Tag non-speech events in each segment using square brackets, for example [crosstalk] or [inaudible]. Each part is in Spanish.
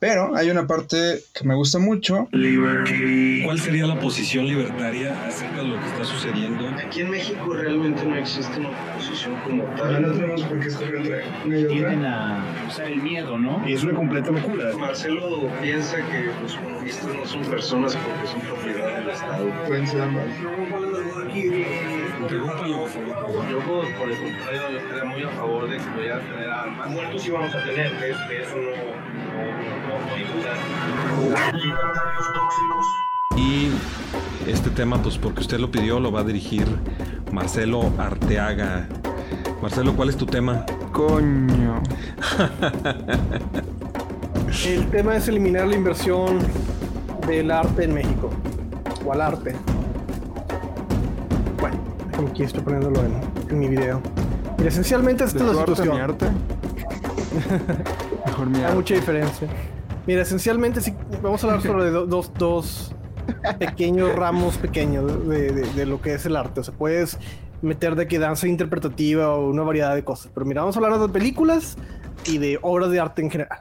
Pero hay una parte que me gusta mucho. ¿Cuál sería la posición libertaria acerca de lo que está sucediendo? Aquí en México realmente no existe una posición como tal. No tenemos por qué escoger entre una y Tienen otra. a, o sea, el miedo, ¿no? Y es una completa locura. Marcelo piensa que los comunistas no son personas porque son propiedad del Estado. Pueden ser ambas. Interrúmpalo, por favor. Yo, por por el contrario, estaría muy a favor de que pudieran tener armas. Muertos sí vamos a tener, que, que eso no, Y este tema, pues porque usted lo pidió, lo va a dirigir Marcelo Arteaga. Marcelo, ¿cuál es tu tema? Coño. [laughs] El tema es eliminar la inversión del arte en México. O al arte. Bueno, aquí estoy poniéndolo en, en mi video. Mira, esencialmente esta ¿De es la tu arte mi situación. arte? [laughs] Mejor mi Hay mucha diferencia. Mira, esencialmente vamos a hablar sobre do- dos, dos pequeños ramos pequeños de, de- de lo que es el arte. O sea, puedes meter de que danza interpretativa o una variedad de cosas. Pero mira, vamos a hablar de películas y de obras de arte en general.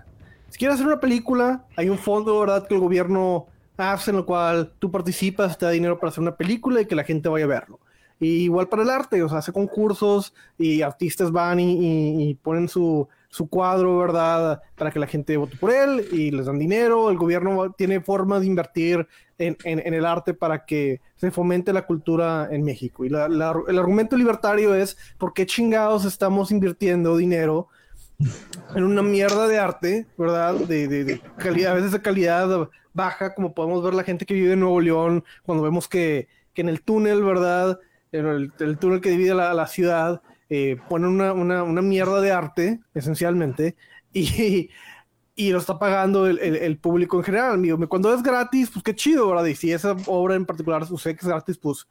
Si quieres hacer una película, hay un fondo, ¿verdad? Que el gobierno hace en el cual tú participas, te da dinero para hacer una película y que la gente vaya a verlo. Y igual para el arte, o sea, hace concursos y artistas van y, y- y ponen su, su cuadro, ¿verdad? Para que la gente vote por él y les dan dinero. El gobierno tiene formas de invertir en, en- el arte para que se fomente la cultura en México. Y la- el argumento libertario es, ¿por qué chingados estamos invirtiendo dinero en una mierda de arte, ¿verdad? De, de- de calidad, a veces de calidad baja, como podemos ver la gente que vive en Nuevo León, cuando vemos que, que en el túnel, ¿verdad? En el, el túnel que divide la, la ciudad, eh, ponen una, una- mierda de arte, esencialmente, y, y lo está pagando el, el- público en general, amigo. Cuando es gratis, pues qué chido, ¿verdad? Y si esa obra en particular usted que es gratis, pues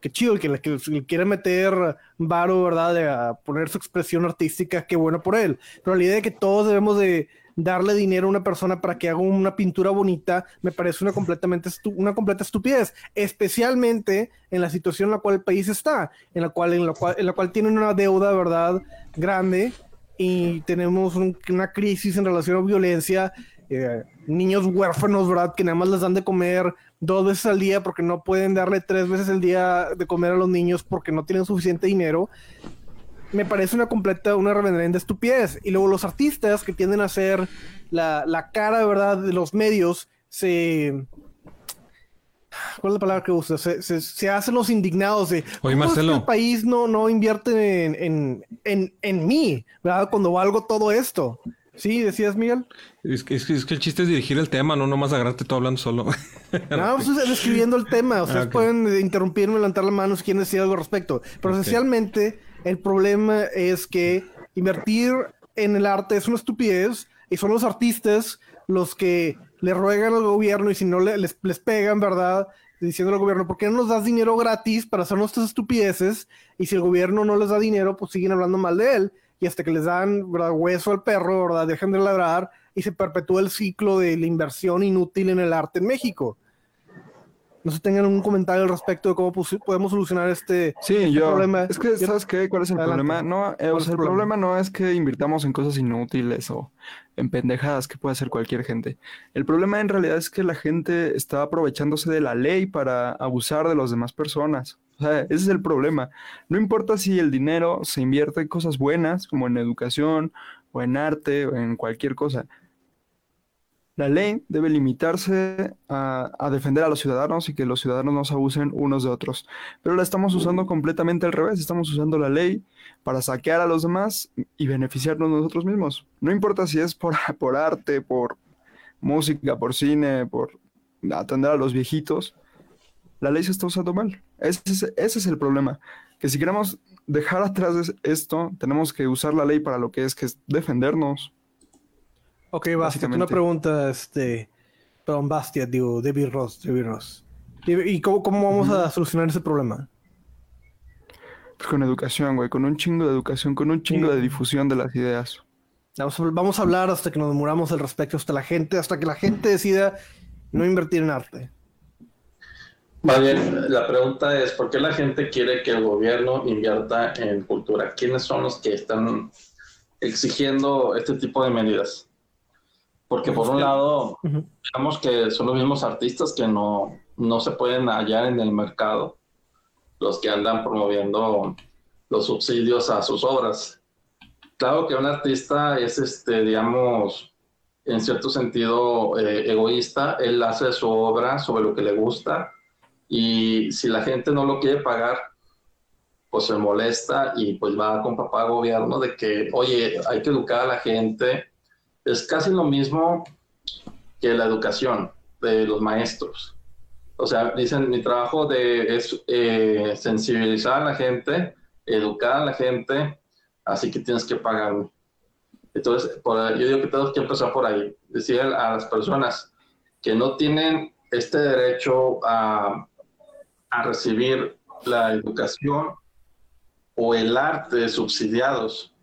qué chido, el que, el que le quiere meter varo, ¿verdad? A poner su expresión artística, qué bueno por él. Pero la idea de que todos debemos de darle dinero a una persona para que haga una pintura bonita me parece una completamente una completa estupidez, especialmente en la situación en la cual el país está, en la cual en la cual, en tienen una deuda, ¿verdad? grande y tenemos un- una crisis en relación a violencia, eh, niños huérfanos, ¿verdad? Que nada más les dan de comer dos veces al día porque no pueden darle tres veces al día de comer a los niños porque no tienen suficiente dinero. Me parece una completa, una reverenda estupidez. Y luego los artistas que tienden a ser la, la cara, ¿verdad? De los medios, se... ¿Cuál es la palabra que usa? Se, se- se hacen los indignados de... Oye, "¿Cómo es que Marcelo. el país no, no invierte en, en, en, en mí, ¿verdad? Cuando valgo todo esto. ¿Sí? ¿Decías, Miguel? Es que, es que- el chiste es dirigir el tema, no nomás agarrarte tú hablando solo. [laughs] No, pues es describiendo el tema. Ustedes Ah, pueden interrumpirme, levantar la mano si quieren decir algo al respecto. Pero Ok. esencialmente, el problema es que invertir en el arte es una estupidez y son los artistas los que le ruegan al gobierno y si no le- les, les pegan, ¿verdad? Diciendo al gobierno, ¿por qué no nos das dinero gratis para hacer nuestras estupideces? Y si el gobierno no les da dinero, pues siguen hablando mal de él. Y hasta que les dan hueso al perro, ¿verdad? Dejan de ladrar y se perpetúa el ciclo de la inversión inútil en el arte en México. No sé tengan un comentario al respecto de cómo podemos solucionar este, Sí, este yo. problema. Es que, ¿sabes qué? ¿Cuál es el Adelante. problema? No, eh, ¿Cuál o es sea, el el problema? problema no es que invirtamos en cosas inútiles o en pendejadas que puede hacer cualquier gente. El problema en realidad es que la gente está aprovechándose de la ley para abusar de las demás personas. O sea, ese es el problema. No importa si el dinero se invierte en cosas buenas, como en educación o en arte o en cualquier cosa. La ley debe limitarse a, defender a los ciudadanos y que los ciudadanos no se abusen unos de otros. Pero la estamos usando completamente al revés. Estamos usando la ley para saquear a los demás y beneficiarnos nosotros mismos. No importa si es por, [laughs] arte, por música, por cine, por atender a los viejitos. La ley se está usando mal. Ese es, ese es el problema. Que si queremos dejar atrás es- esto, tenemos que usar la ley para lo que es defendernos. Ok, Bastia, Básicamente. una pregunta, este, perdón, Bastia, digo, David Ross, David Ross. ¿Y, y cómo, cómo vamos a solucionar ese problema? Pues con educación, güey, con un chingo de educación, con un chingo de difusión de las ideas. Vamos a, vamos a hablar hasta que nos muramos al respecto, hasta la gente, hasta que la gente decida no invertir en arte. Más bien, la pregunta es, ¿por qué la gente quiere que el gobierno invierta en cultura? ¿Quiénes son los que están exigiendo este tipo de medidas? Porque por un lado, digamos que son los mismos artistas que no, no se pueden hallar en el mercado, los que andan promoviendo los subsidios a sus obras. Claro que un artista es, este, digamos, en cierto sentido eh, egoísta, él hace su obra sobre lo que le gusta y si la gente no lo quiere pagar, pues se molesta y pues va con papá gobierno de que, oye, hay que educar a la gente. Es casi lo mismo que la educación de los maestros. O sea, dicen, mi trabajo de, es eh, sensibilizar a la gente, educar a la gente, así que tienes que pagarme. Entonces, yo digo que tenemos que empezar por ahí. Decir a las personas que no tienen este derecho a, a recibir la educación o el arte subsidiados.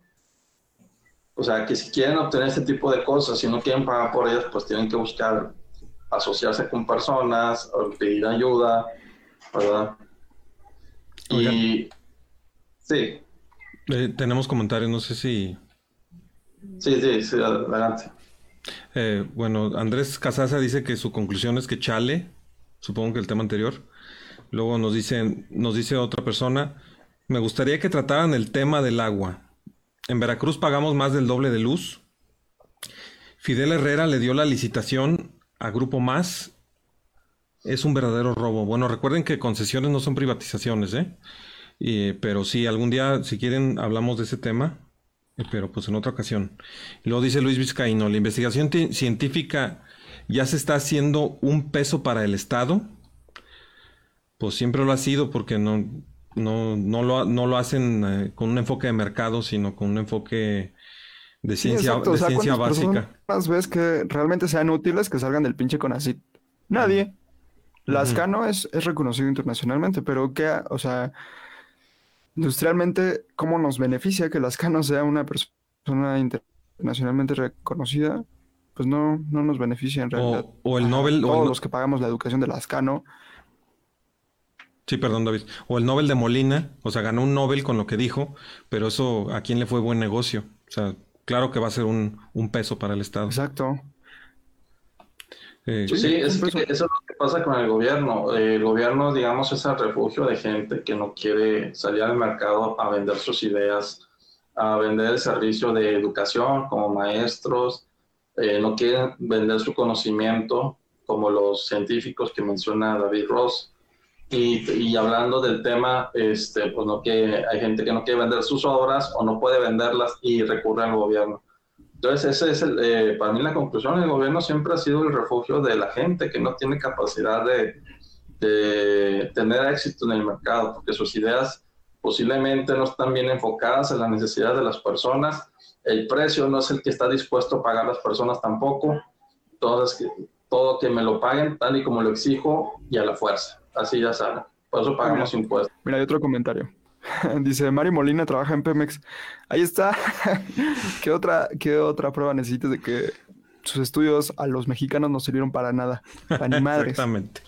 O sea, que si quieren obtener este tipo de cosas y no quieren pagar por ellas, pues tienen que buscar asociarse con personas, o pedir ayuda, ¿verdad? Y sí, Eh, tenemos comentarios, no sé si... sí, sí, sí, adelante. eh, bueno, Andrés Casasa dice que su conclusión es que chale, supongo que el tema anterior. Luego nos dice, nos dice otra persona, me gustaría que trataran el tema del agua. En Veracruz pagamos más del doble de luz. Fidel Herrera le dio la licitación a Grupo Más. Es un verdadero robo. Bueno, recuerden que concesiones no son privatizaciones, ¿eh? Pero sí, algún día, si quieren, hablamos de ese tema, eh, pero pues en otra ocasión. Luego dice Luis Vizcaíno, la investigación ti- científica ya se está haciendo un peso para el Estado. Pues siempre lo ha sido porque no, no, no, lo, no lo hacen eh, con un enfoque de mercado, sino con un enfoque de Sí, ciencia, exacto. de O sea, ciencia ¿cuántas básica. personas ves que realmente sean útiles que salgan del pinche CONACYT? Nadie. Lascano es, es reconocido internacionalmente, pero ¿qué, ha- o sea, industrialmente, ¿cómo nos beneficia que Lascano sea una persona internacionalmente reconocida? Pues no, no nos beneficia en realidad. O, o el Nobel, o el Todos no- los que pagamos la educación de Lascano, Sí, perdón, David. O el Nobel de Molina, o sea, ganó un Nobel con lo que dijo, pero eso a quién le fue buen negocio. O sea, claro que va a ser un, un peso para el Estado. exacto. Eh, Pues sí, es que eso es lo que pasa con el gobierno. El gobierno, digamos, es el refugio de gente que no quiere salir al mercado a vender sus ideas, a vender el servicio de educación como maestros, eh, no quieren vender su conocimiento como los científicos que menciona David Ross. Y, y hablando del tema, este, pues no que hay gente que no quiere vender sus obras o no puede venderlas y recurre al gobierno. Entonces, ese es el, eh, para mí la conclusión, el gobierno siempre ha sido el refugio de la gente que no tiene capacidad de, de tener éxito en el mercado, porque sus ideas posiblemente no están bien enfocadas en las necesidades de las personas, el precio no es el que está dispuesto a pagar las personas tampoco, entonces todo que me lo paguen tal y como lo exijo y a la fuerza, así ya saben, por eso pagamos impuestos. Mira, hay otro comentario. [laughs] Dice, Mario Molina trabaja en Pemex. Ahí está. [laughs] ¿Qué otra, qué otra prueba necesitas de que sus estudios a los mexicanos no sirvieron para nada? Para ni [laughs] madres. Exactamente.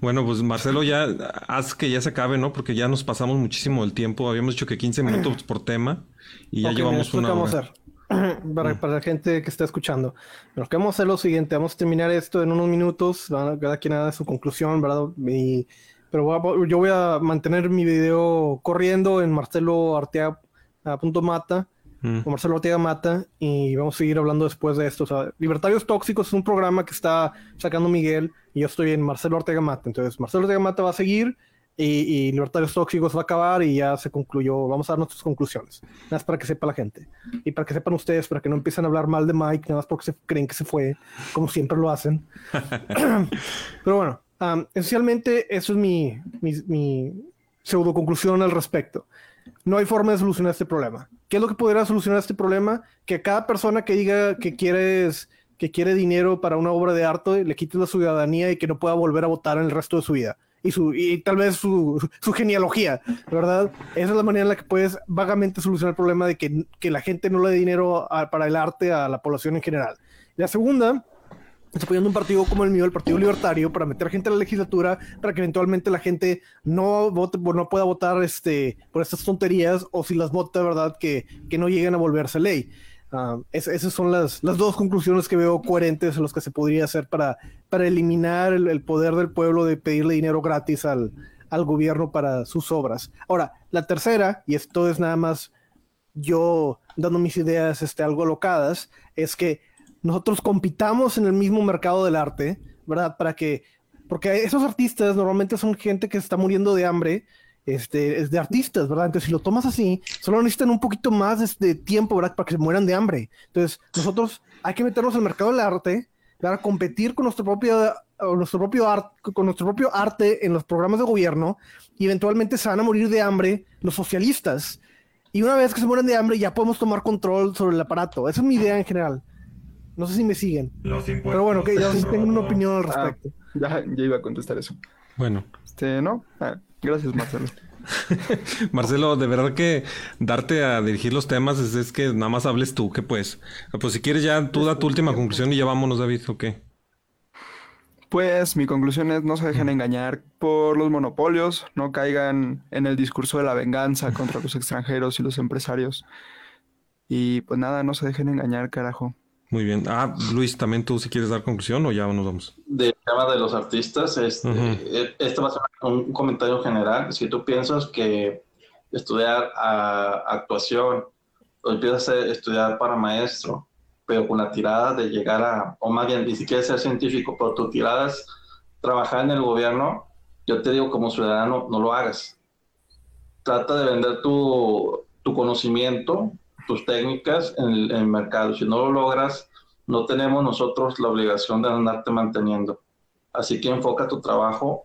Bueno, pues Marcelo, ya haz que ya se acabe, ¿no? Porque ya nos pasamos muchísimo del tiempo. Habíamos dicho que 15 minutos por tema y ya mira, llevamos una que vamos a hora. hacer. [clears throat] Para, para la gente que está escuchando. Lo que vamos a hacer es lo siguiente, vamos a terminar esto en unos minutos, a- cada quien haga su conclusión, ¿verdad? Y- pero voy a- yo voy a mantener mi video corriendo en marceloartea.mata Mm. con Marcelo Ortega Mata y vamos a seguir hablando después de esto. O sea, Libertarios Tóxicos es un programa que está sacando Miguel y yo estoy en Marcelo Ortega Mata. Entonces, Marcelo Ortega Mata va a seguir y, y Libertarios Tóxicos va a acabar y ya se concluyó. Vamos a dar nuestras conclusiones. Nada más para que sepa la gente y para que sepan ustedes, para que no empiecen a hablar mal de Mike, nada más porque se creen que se fue, como siempre lo hacen. [laughs] Pero bueno, am, esencialmente eso es mi, mi, mi pseudo conclusión al respecto. No hay forma de solucionar este problema. ¿Qué es lo que podría solucionar este problema? Que cada persona que diga que quieres que quiere dinero para una obra de arte le quites la ciudadanía y que no pueda volver a votar en el resto de su vida. Y, su, y tal vez su, su genealogía, ¿verdad? Esa es la manera en la que puedes vagamente solucionar el problema de que, que la gente no le dé dinero para el arte a la población en general. La segunda apoyando un partido como el mío, el Partido Libertario, para meter gente a la legislatura, para que eventualmente la gente no vote, no pueda votar este, por estas tonterías, o si las vota, ¿verdad? Que, que no lleguen a volverse ley. Es- esas son las, las dos conclusiones que veo coherentes en los que se podría hacer para, para eliminar el, el poder del pueblo de pedirle dinero gratis al, al gobierno para sus obras. Ahora, la tercera, y esto es nada más yo dando mis ideas este, algo alocadas, es que nosotros compitamos en el mismo mercado del arte, ¿verdad? Para que, porque esos artistas normalmente son gente que está muriendo de hambre, este, es de artistas, ¿verdad? Entonces, si lo tomas así, solo necesitan un poquito más este, tiempo, ¿verdad? Para que se mueran de hambre. Entonces, nosotros hay que meternos al mercado del arte, para competir con nuestro propio, nuestro propio arte, con nuestro propio arte en los programas de gobierno, y eventualmente se van a morir de hambre los socialistas. Y una vez que se mueren de hambre, ya podemos tomar control sobre el aparato. Esa es mi idea en general. No sé si me siguen. Pero bueno, que ya [laughs] tengo una opinión al respecto. Ya, ya iba a contestar eso. Bueno, Este, ¿no? Ah, gracias, Marcelo. [laughs] Marcelo, de verdad que darte a dirigir los temas es, es que nada más hables tú, que pues. Pues si quieres ya tú da tu última conclusión y ya vámonos, David, ¿o qué? Pues mi conclusión es no se dejen engañar por los monopolios, no caigan en el discurso de la venganza contra los [laughs] extranjeros y los empresarios. Y pues nada, no se dejen engañar, carajo. Muy bien. Ah, Luis, también tú si quieres dar conclusión o ya nos vamos. del tema de los artistas, este, este va a ser un comentario general. Si tú piensas que estudiar ah, actuación o empiezas a estudiar para maestro, pero con la tirada de llegar a, o más bien, ni siquiera ser científico, pero tu tirada es trabajar en el gobierno, yo te digo como ciudadano, no lo hagas. Trata de vender tu, tu conocimiento, tus técnicas en el, en el mercado. Si no lo logras, no tenemos nosotros la obligación de andarte manteniendo. Así que enfoca tu trabajo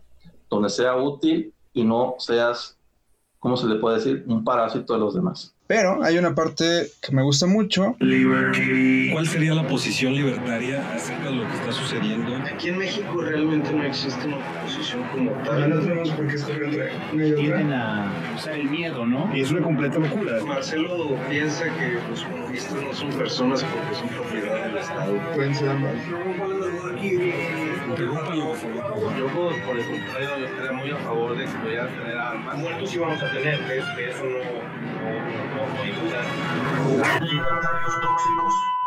donde sea útil y no seas, ¿cómo se le puede decir? Un parásito de los demás. Pero hay una parte que me gusta mucho. ¿Cuál sería la posición libertaria acerca de lo que está sucediendo? Aquí en México realmente no existe una como Ya tal. no tenemos por qué escoger entre una y tienden otra. a usar el miedo, ¿no? Y es una completa locura. Marcelo piensa que los comunistas no son personas porque son propiedad del Estado. Pueden ser ambas. Yo, por el contrario, estaría muy a favor de que tener armas. Muertos sí vamos a tener, de, eso no, no, no, no hay duda. Libertarios tóxicos.